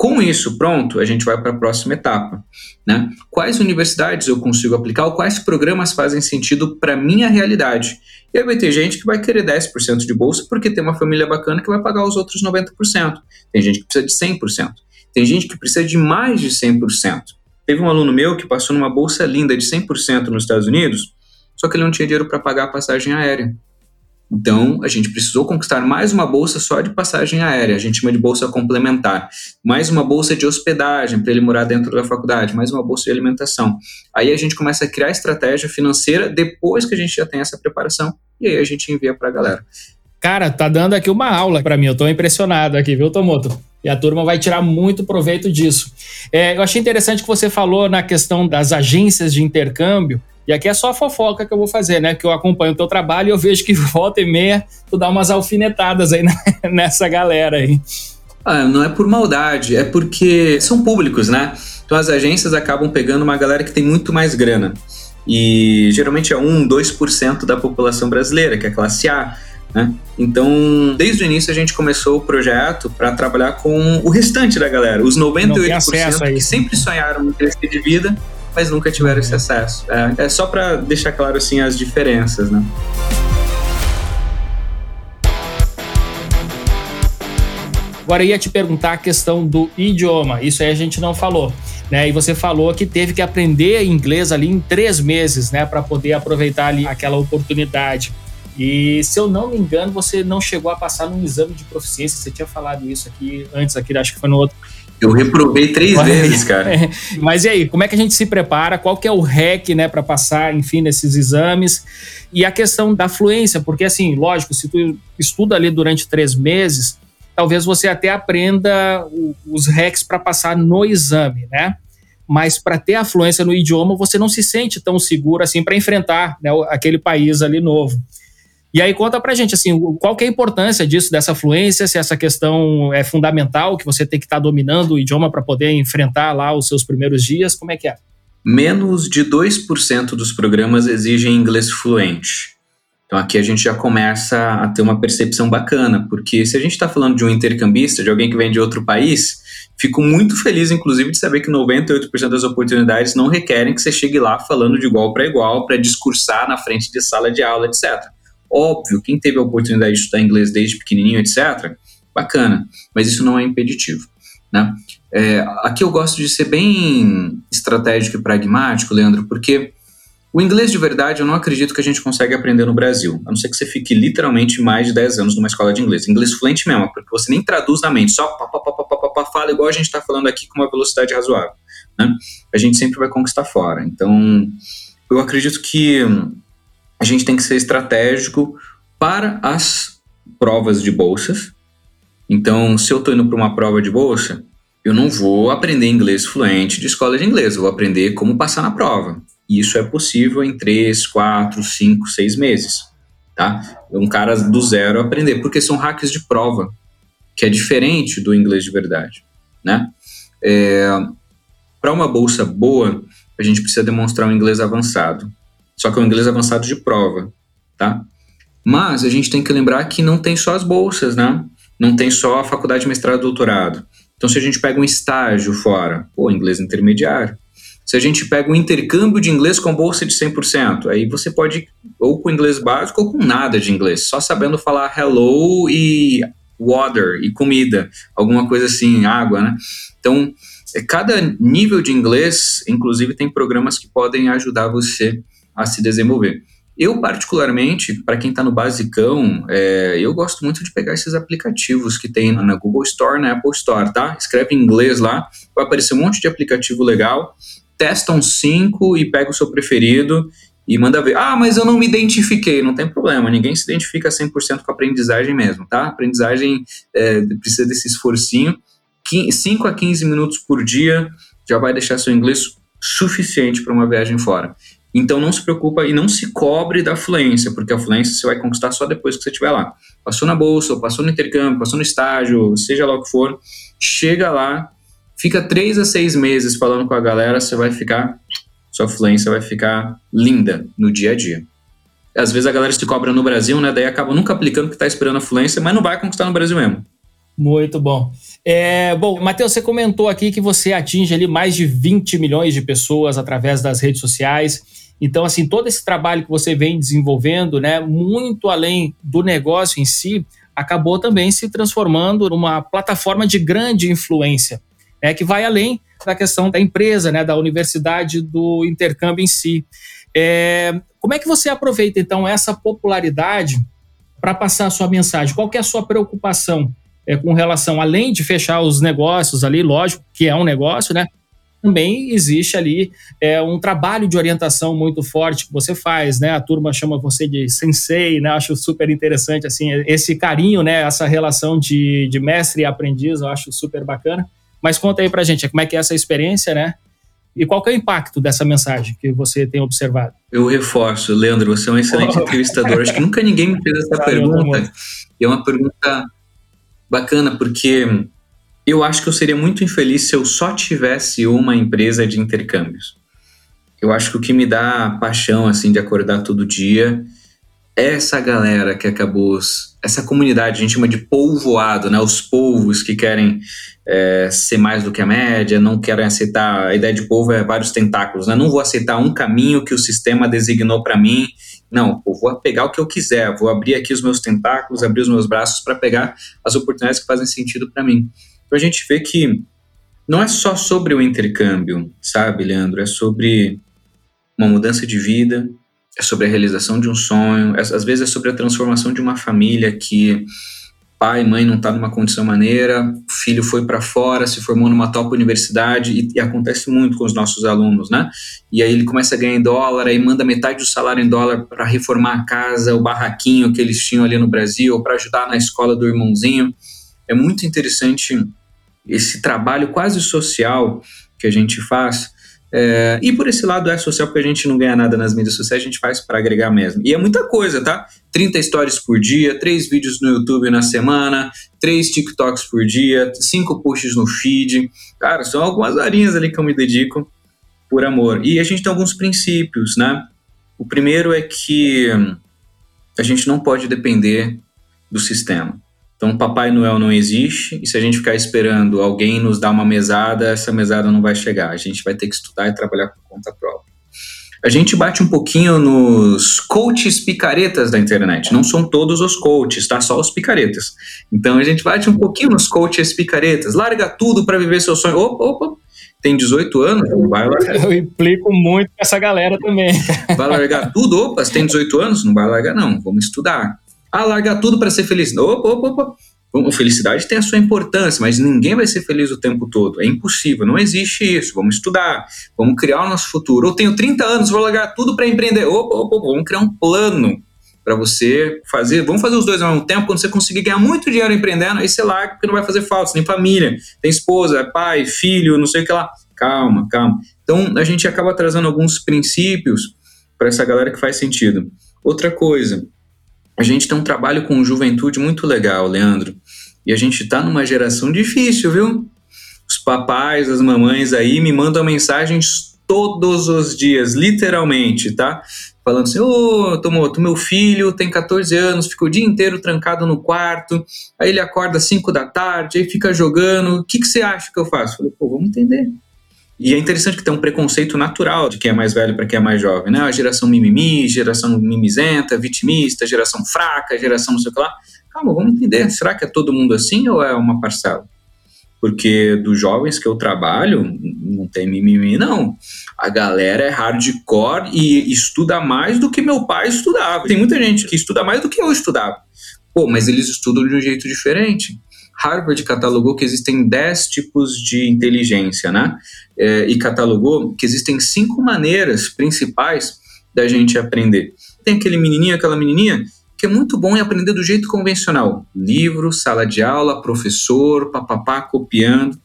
Com isso pronto, a gente vai para a próxima etapa. Né? Quais universidades eu consigo aplicar ou quais programas fazem sentido para minha realidade? E aí vai ter gente que vai querer 10% de bolsa porque tem uma família bacana que vai pagar os outros 90%. Tem gente que precisa de 100%. Tem gente que precisa de mais de 100%. Teve um aluno meu que passou numa bolsa linda de 100% nos Estados Unidos, só que ele não tinha dinheiro para pagar a passagem aérea. Então, a gente precisou conquistar mais uma bolsa só de passagem aérea, a gente chama de bolsa complementar, mais uma bolsa de hospedagem para ele morar dentro da faculdade, mais uma bolsa de alimentação. Aí a gente começa a criar estratégia financeira depois que a gente já tem essa preparação e aí a gente envia para a galera. Cara, tá dando aqui uma aula para mim, eu tô impressionado aqui, viu, Tomoto? E a turma vai tirar muito proveito disso. É, eu achei interessante que você falou na questão das agências de intercâmbio, e aqui é só a fofoca que eu vou fazer, né? Que eu acompanho o teu trabalho e eu vejo que volta e meia tu dá umas alfinetadas aí nessa galera aí. Ah, não é por maldade, é porque são públicos, né? Então as agências acabam pegando uma galera que tem muito mais grana. E geralmente é 1, 2% da população brasileira, que é classe A. Né? Então, desde o início a gente começou o projeto para trabalhar com o restante da galera, os 98% que sempre sonharam em crescer de vida mas nunca tiveram esse acesso. É, é só para deixar claro assim as diferenças, né? Agora ia te perguntar a questão do idioma. Isso aí a gente não falou, né? E você falou que teve que aprender inglês ali em três meses, né, para poder aproveitar ali aquela oportunidade. E se eu não me engano, você não chegou a passar num exame de proficiência. Você tinha falado isso aqui antes, aqui acho que foi no outro eu reprovei três vezes, cara. É. Mas e aí, como é que a gente se prepara? Qual que é o REC, né, para passar, enfim, nesses exames? E a questão da fluência, porque assim, lógico, se tu estuda ali durante três meses, talvez você até aprenda os RECs para passar no exame, né? Mas para ter a fluência no idioma, você não se sente tão seguro assim para enfrentar né, aquele país ali novo. E aí conta pra gente, assim, qual que é a importância disso, dessa fluência, se essa questão é fundamental, que você tem que estar tá dominando o idioma para poder enfrentar lá os seus primeiros dias, como é que é? Menos de 2% dos programas exigem inglês fluente. Então aqui a gente já começa a ter uma percepção bacana, porque se a gente está falando de um intercambista, de alguém que vem de outro país, fico muito feliz, inclusive, de saber que 98% das oportunidades não requerem que você chegue lá falando de igual para igual, para discursar na frente de sala de aula, etc. Óbvio, quem teve a oportunidade de estudar inglês desde pequenininho, etc., bacana, mas isso não é impeditivo. Né? É, aqui eu gosto de ser bem estratégico e pragmático, Leandro, porque o inglês de verdade eu não acredito que a gente consegue aprender no Brasil, a não ser que você fique literalmente mais de 10 anos numa escola de inglês. Inglês fluente mesmo, porque você nem traduz na mente, só pá, pá, pá, pá, pá, pá, fala igual a gente está falando aqui com uma velocidade razoável. Né? A gente sempre vai conquistar fora. Então, eu acredito que a gente tem que ser estratégico para as provas de bolsas. Então, se eu estou indo para uma prova de bolsa, eu não vou aprender inglês fluente de escola de inglês, eu vou aprender como passar na prova. E isso é possível em 3, 4, 5, 6 meses. Tá? Um cara do zero aprender, porque são hacks de prova, que é diferente do inglês de verdade. Né? É, Para uma bolsa boa, a gente precisa demonstrar um inglês avançado. Só que é um inglês avançado de prova. Tá? Mas a gente tem que lembrar que não tem só as bolsas, né? Não tem só a faculdade, mestrado, doutorado. Então, se a gente pega um estágio fora, pô, inglês intermediário. Se a gente pega um intercâmbio de inglês com bolsa de 100%, aí você pode ou com inglês básico ou com nada de inglês, só sabendo falar hello e water e comida, alguma coisa assim, água, né? Então, é, cada nível de inglês, inclusive, tem programas que podem ajudar você a se desenvolver. Eu, particularmente, para quem está no basicão, é, eu gosto muito de pegar esses aplicativos que tem na Google Store, na Apple Store, tá? Escreve em inglês lá, vai aparecer um monte de aplicativo legal testa uns cinco e pega o seu preferido e manda ver. Ah, mas eu não me identifiquei. Não tem problema, ninguém se identifica 100% com a aprendizagem mesmo, tá? Aprendizagem é, precisa desse esforcinho. 5 a 15 minutos por dia já vai deixar seu inglês suficiente para uma viagem fora. Então não se preocupa e não se cobre da fluência, porque a fluência você vai conquistar só depois que você estiver lá. Passou na bolsa, ou passou no intercâmbio, passou no estágio, seja lá o que for, chega lá, Fica três a seis meses falando com a galera, você vai ficar, sua fluência vai ficar linda no dia a dia. Às vezes a galera se cobra no Brasil, né? Daí acaba nunca aplicando que está esperando a fluência, mas não vai conquistar no Brasil mesmo. Muito bom. É, bom, Matheus, você comentou aqui que você atinge ali mais de 20 milhões de pessoas através das redes sociais. Então, assim, todo esse trabalho que você vem desenvolvendo, né, muito além do negócio em si, acabou também se transformando numa plataforma de grande influência né, que vai além da questão da empresa, né, da universidade, do intercâmbio em si. É, como é que você aproveita, então, essa popularidade para passar a sua mensagem? Qual é a sua preocupação é, com relação, além de fechar os negócios ali, lógico que é um negócio, né? Também existe ali é, um trabalho de orientação muito forte que você faz, né? A turma chama você de sensei, né? Acho super interessante, assim, esse carinho, né? Essa relação de, de mestre e aprendiz, eu acho super bacana. Mas conta aí pra gente, como é que é essa experiência, né? E qual é o impacto dessa mensagem que você tem observado? Eu reforço, Leandro, você é um excelente oh. entrevistador. Acho que nunca ninguém me fez essa pergunta. E é uma pergunta bacana, porque eu acho que eu seria muito infeliz se eu só tivesse uma empresa de intercâmbios. Eu acho que o que me dá paixão, assim, de acordar todo dia é essa galera que acabou essa comunidade, a gente chama de povoado, né? Os povos que querem é, ser mais do que a média, não querem aceitar. A ideia de povo é vários tentáculos, né? Não vou aceitar um caminho que o sistema designou para mim. Não, eu vou pegar o que eu quiser, vou abrir aqui os meus tentáculos, abrir os meus braços para pegar as oportunidades que fazem sentido para mim. Então a gente vê que não é só sobre o intercâmbio, sabe, Leandro? É sobre uma mudança de vida, é sobre a realização de um sonho, é, às vezes é sobre a transformação de uma família que pai mãe não tá numa condição maneira, o filho foi para fora, se formou numa top universidade e, e, acontece muito com os nossos alunos, né? E aí ele começa a ganhar em dólar, aí manda metade do salário em dólar para reformar a casa, o barraquinho que eles tinham ali no Brasil, ou para ajudar na escola do irmãozinho. É muito interessante esse trabalho quase social que a gente faz É, e por esse lado é social, porque a gente não ganha nada nas mídias sociais, a gente faz para agregar mesmo. E é muita coisa, tá? 30 stories por dia, 3 vídeos no YouTube na semana, 3 TikToks por dia, 5 posts no feed. Cara, são algumas horinhas ali que eu me dedico por amor. E a gente tem alguns princípios, né? O primeiro é que a gente não pode depender do sistema. Então, Papai Noel não existe, e se a gente ficar esperando alguém nos dar uma mesada, essa mesada não vai chegar. A gente vai ter que estudar e trabalhar por conta própria. A gente bate um pouquinho nos coaches picaretas da internet. Não são todos os coaches, tá? Só os picaretas. Então a gente bate um pouquinho nos coaches picaretas. Larga tudo para viver seu sonho. Opa, opa, tem 18 anos, não vai largar. Eu implico muito com essa galera também. Vai largar tudo? Opa, você tem 18 anos? Não vai largar, não. Vamos estudar. Ah, largar tudo para ser feliz. Opa, opa, opa. Felicidade tem a sua importância, mas ninguém vai ser feliz o tempo todo. É impossível, não existe isso. Vamos estudar, vamos criar o nosso futuro. Eu tenho 30 anos, vou largar tudo para empreender. Opa, opa, opa, vamos criar um plano para você fazer. Vamos fazer os dois ao mesmo tempo. Quando você conseguir ganhar muito dinheiro empreendendo, aí você larga, porque não vai fazer falta. Você tem família, tem esposa, pai, filho, não sei o que lá. Calma, calma. Então a gente acaba trazendo alguns princípios para essa galera que faz sentido. Outra coisa, a gente tem um trabalho com juventude muito legal, Leandro. E a gente está numa geração difícil, viu? Os papais, as mamães aí me mandam mensagens todos os dias, literalmente, tá? Falando assim: Ô, oh, Tomoto, meu filho tem 14 anos, fica o dia inteiro trancado no quarto, aí ele acorda às 5 da tarde, aí fica jogando. O que, que você acha que eu faço? falei: pô, vamos entender. E é interessante que tem um preconceito natural de quem é mais velho para quem é mais jovem, né? A geração mimimi, geração mimizenta, vitimista, geração fraca, geração não sei o que lá. Calma, vamos entender. Será que é todo mundo assim ou é uma parcela? Porque dos jovens que eu trabalho, não tem mimimi, não. A galera é hardcore e estuda mais do que meu pai estudava. Tem muita gente que estuda mais do que eu estudava. Pô, mas eles estudam de um jeito diferente. Harvard catalogou que existem 10 tipos de inteligência, né? É, e catalogou que existem cinco maneiras principais da gente aprender. Tem aquele menininho, aquela menininha que é muito bom em aprender do jeito convencional. Livro, sala de aula, professor, papapá, copiando.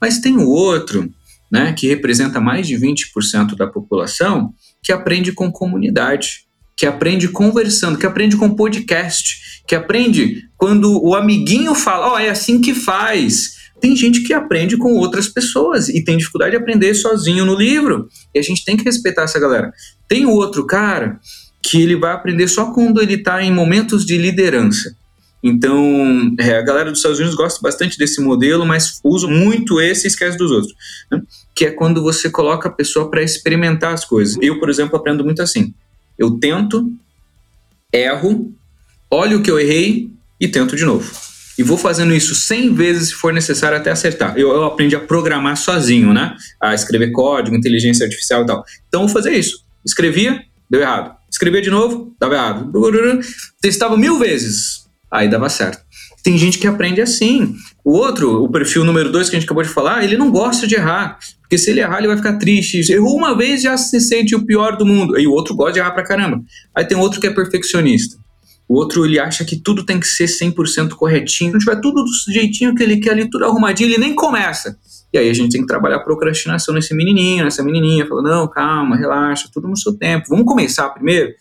Mas tem o outro, né, que representa mais de 20% da população, que aprende com comunidade, que aprende conversando, que aprende com podcast, que aprende quando o amiguinho fala, ó, oh, é assim que faz. Tem gente que aprende com outras pessoas e tem dificuldade de aprender sozinho no livro. E a gente tem que respeitar essa galera. Tem outro cara que ele vai aprender só quando ele está em momentos de liderança. Então, é, a galera dos Estados Unidos gosta bastante desse modelo, mas usa muito esse e esquece dos outros. Né? Que é quando você coloca a pessoa para experimentar as coisas. Eu, por exemplo, aprendo muito assim. Eu tento, erro, olho o que eu errei e tento de novo. E vou fazendo isso 100 vezes se for necessário até acertar. Eu, eu aprendi a programar sozinho, né? A escrever código, inteligência artificial e tal. Então, vou fazer isso. Escrevia, deu errado. Escrevia de novo, dava errado. Testava mil vezes, aí dava certo. Tem gente que aprende assim. O outro, o perfil número dois que a gente acabou de falar, ele não gosta de errar. Porque se ele errar, ele vai ficar triste. Errou uma vez, já se sente o pior do mundo. E o outro gosta de errar pra caramba. Aí tem outro que é perfeccionista. O outro, ele acha que tudo tem que ser 100% corretinho. Se não tiver tudo do jeitinho que ele quer ali, tudo arrumadinho, ele nem começa. E aí a gente tem que trabalhar a procrastinação nesse menininho, nessa menininha, falando, não, calma, relaxa, tudo no seu tempo, vamos começar primeiro.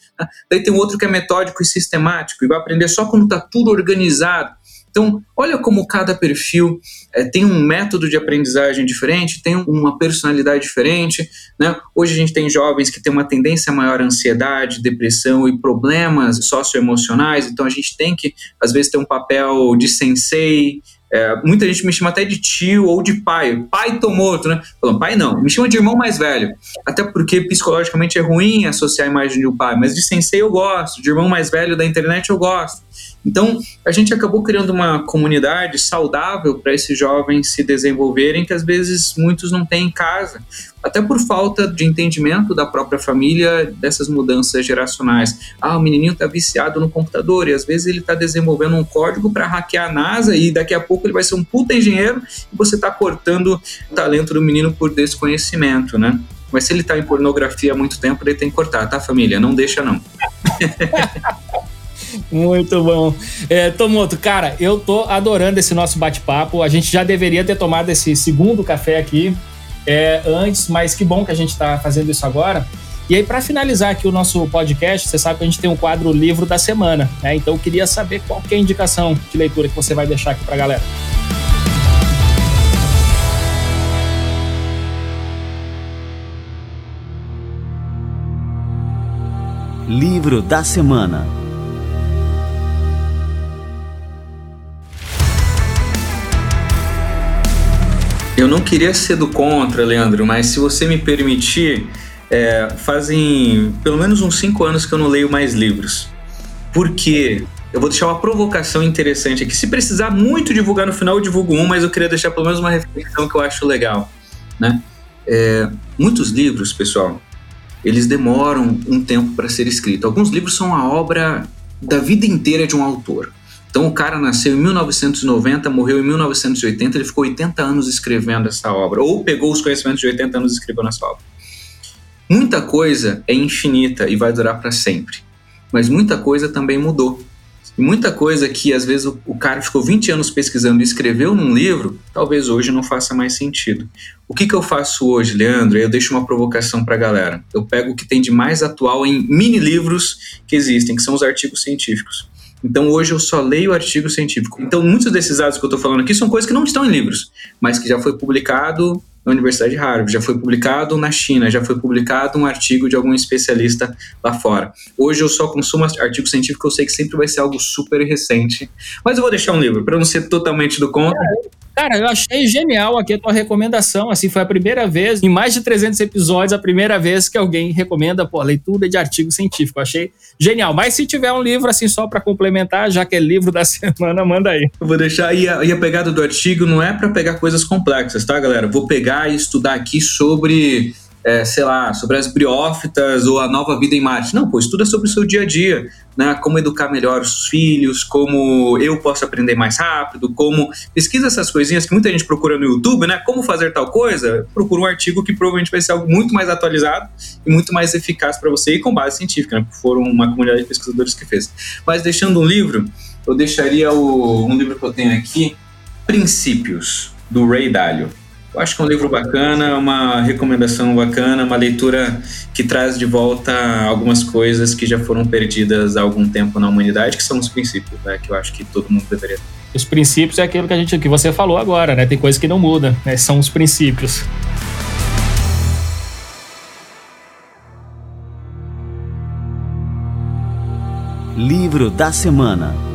Daí tem outro que é metódico e sistemático e vai aprender só quando está tudo organizado. Então, olha como cada perfil é, tem um método de aprendizagem diferente, tem uma personalidade diferente. Né? Hoje a gente tem jovens que têm uma tendência maior ansiedade, depressão e problemas socioemocionais, então a gente tem que, às vezes, ter um papel de sensei, é, muita gente me chama até de tio ou de pai. Pai Tomoto, né? Falando, pai não, me chama de irmão mais velho. Até porque psicologicamente é ruim associar a imagem de um pai, mas de sensei eu gosto, de irmão mais velho da internet eu gosto. Então, a gente acabou criando uma comunidade saudável para esses jovens se desenvolverem, que às vezes muitos não têm em casa, até por falta de entendimento da própria família dessas mudanças geracionais. Ah, o menininho está viciado no computador e às vezes ele está desenvolvendo um código para hackear a NASA e daqui a pouco ele vai ser um puta engenheiro e você está cortando o talento do menino por desconhecimento, né? Mas se ele está em pornografia há muito tempo, ele tem que cortar, tá, família? Não deixa, não. Muito bom. É, Tomoto, cara, eu tô adorando esse nosso bate-papo. A gente já deveria ter tomado esse segundo café aqui. é, antes, mas que bom que a gente está fazendo isso agora. E aí, para finalizar aqui o nosso podcast, você sabe que a gente tem um quadro Livro da Semana, né? Então eu queria saber qual que é a indicação de leitura que você vai deixar aqui para a galera. Livro da Semana Eu não queria ser do contra, Leandro, mas se você me permitir, é, fazem pelo menos uns cinco anos que eu não leio mais livros. Porque eu vou deixar uma provocação interessante aqui. Se precisar muito divulgar no final, eu divulgo um, mas eu queria deixar pelo menos uma reflexão que eu acho legal. Né? É, muitos livros, pessoal, eles demoram um tempo para ser escrito. Alguns livros são a obra da vida inteira de um autor. Então o cara nasceu em 1990, morreu em 1980, ele ficou 80 anos escrevendo essa obra, ou pegou os conhecimentos de 80 anos e escreveu nessa obra. Muita coisa é infinita e vai durar para sempre, mas muita coisa também mudou. E muita coisa que às vezes o, o, cara ficou 20 anos pesquisando e escreveu num livro, talvez hoje não faça mais sentido. O que, que eu faço hoje, Leandro? Eu deixo uma provocação para a galera. Eu pego o que tem de mais atual em mini livros que existem, que são os artigos científicos. Então hoje eu só leio artigo científico. Então muitos desses dados que eu estou falando aqui são coisas que não estão em livros, mas que já foi publicado na Universidade de Harvard, já foi publicado na China, já foi publicado um artigo de algum especialista lá fora. Hoje eu só consumo artigo científico, eu sei que sempre vai ser algo super recente, mas eu vou deixar um livro para não ser totalmente do contra. Cara, eu achei genial aqui a tua recomendação. Assim, foi a primeira vez, em mais de 300 episódios, a primeira vez que alguém recomenda, pô, leitura de artigo científico. Eu achei genial. Mas se tiver um livro, assim, só para complementar, já que é livro da semana, manda aí. Eu vou deixar. E a, e a pegada do artigo não é para pegar coisas complexas, tá, galera? Vou pegar e estudar aqui sobre é, sei lá, sobre as briófitas ou a nova vida em Marte. Não, pô, estuda sobre o seu dia a dia, né? Como educar melhor os filhos, como eu posso aprender mais rápido, como pesquisa essas coisinhas que muita gente procura no YouTube, né? Como fazer tal coisa? Procura um artigo que provavelmente vai ser algo muito mais atualizado e muito mais eficaz para você e com base científica, né? Porque foram uma comunidade de pesquisadores que fez. Mas deixando um livro, eu deixaria o, um livro que eu tenho aqui, Princípios, do Ray Dalio. Eu acho que é um livro bacana, uma recomendação bacana, uma leitura que traz de volta algumas coisas que já foram perdidas há algum tempo na humanidade, que são os princípios, né? Que eu acho que todo mundo deveria ter. Os princípios é aquilo que a gente que você falou agora, né? Tem coisas que não mudam, né? São os princípios. Livro da semana.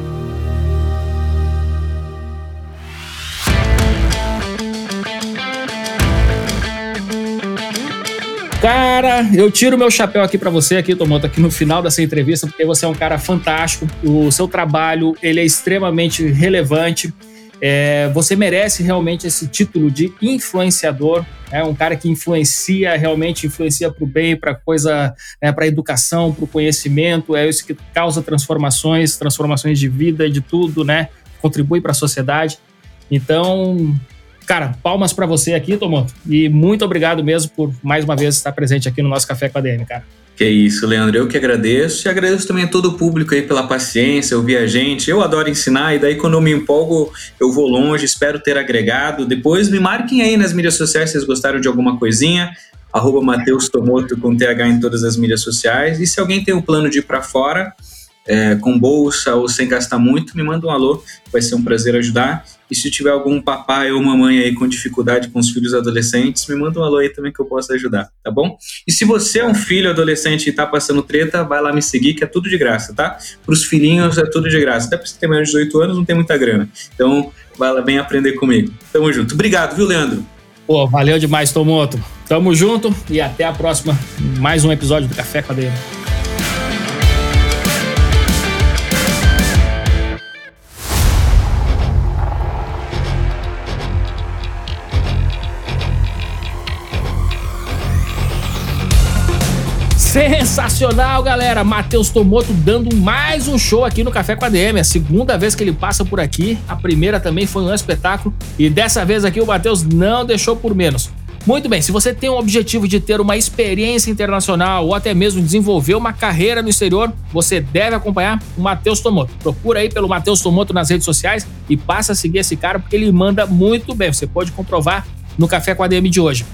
Cara, eu tiro meu chapéu aqui para você aqui, Tomoto, aqui no final dessa entrevista, porque você é um cara fantástico. O seu trabalho, ele é extremamente relevante. É, você merece realmente esse título de influenciador, é um cara que influencia realmente, influencia para o bem, para coisa, é, para educação, para o conhecimento, é isso que causa transformações, transformações de vida, de tudo, né? Contribui para a sociedade. Então, Cara, palmas para você aqui, Tomoto. E muito obrigado mesmo por mais uma vez estar presente aqui no nosso Café com a DM, cara. Que isso, Leandro. Eu que agradeço. E agradeço também a todo o público aí pela paciência, ouvir a gente. Eu adoro ensinar, e daí quando eu me empolgo, eu vou longe, espero ter agregado. Depois me marquem aí nas mídias sociais se vocês gostaram de alguma coisinha. Arroba Matheus Tomoto com TH em todas as mídias sociais. E se alguém tem um plano de ir para fora, é, com bolsa ou sem gastar muito, me manda um alô, vai ser um prazer ajudar. E se tiver algum papai ou mamãe aí com dificuldade com os filhos adolescentes, me manda um alô aí também que eu possa ajudar, tá bom? E se você é um filho adolescente e tá passando treta, vai lá me seguir que é tudo de graça, tá? Para os filhinhos é tudo de graça. Até para você ter mais de 18 anos não tem muita grana. Então, vai lá, vem aprender comigo. Tamo junto. Obrigado, viu, Leandro? Pô, valeu demais, Tomoto. Tamo junto e até a próxima. Mais um episódio do Café com a. Sensacional, galera! Matheus Tomoto dando mais um show aqui no Café com a DM. A segunda vez que ele passa por aqui. A primeira também foi um espetáculo. E dessa vez aqui o Matheus não deixou por menos. Muito bem, se você tem o objetivo de ter uma experiência internacional ou até mesmo desenvolver uma carreira no exterior, você deve acompanhar o Matheus Tomoto. Procura aí pelo Matheus Tomoto nas redes sociais e passa a seguir esse cara porque ele manda muito bem. Você pode comprovar no Café com a DM de hoje.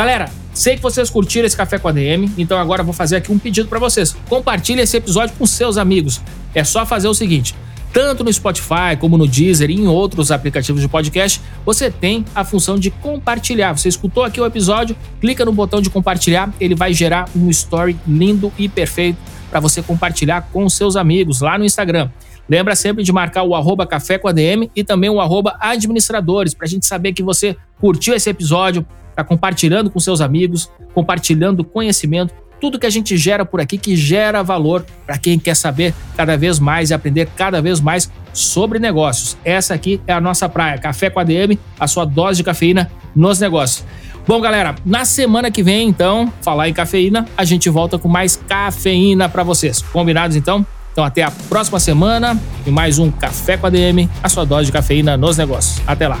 Galera, sei que vocês curtiram esse café com a DM, então agora eu vou fazer aqui um pedido para vocês. Compartilhe esse episódio com seus amigos. É só fazer o seguinte: tanto no Spotify como no Deezer e em outros aplicativos de podcast, você tem a função de compartilhar. Você escutou aqui o episódio, clica no botão de compartilhar, ele vai gerar um story lindo e perfeito para você compartilhar com seus amigos lá no Instagram. Lembra sempre de marcar o arroba café com ADM e também o arroba administradores, para a gente saber que você curtiu esse episódio, compartilhando com seus amigos, compartilhando conhecimento, tudo que a gente gera por aqui que gera valor para quem quer saber cada vez mais e aprender cada vez mais sobre negócios. Essa aqui é a nossa praia, Café com ADM, a sua dose de cafeína nos negócios. Bom, galera, na semana que vem, então, falar em cafeína, a gente volta com mais cafeína para vocês. Combinados então? Então até a próxima semana e mais um Café com ADM, a sua dose de cafeína nos negócios. Até lá.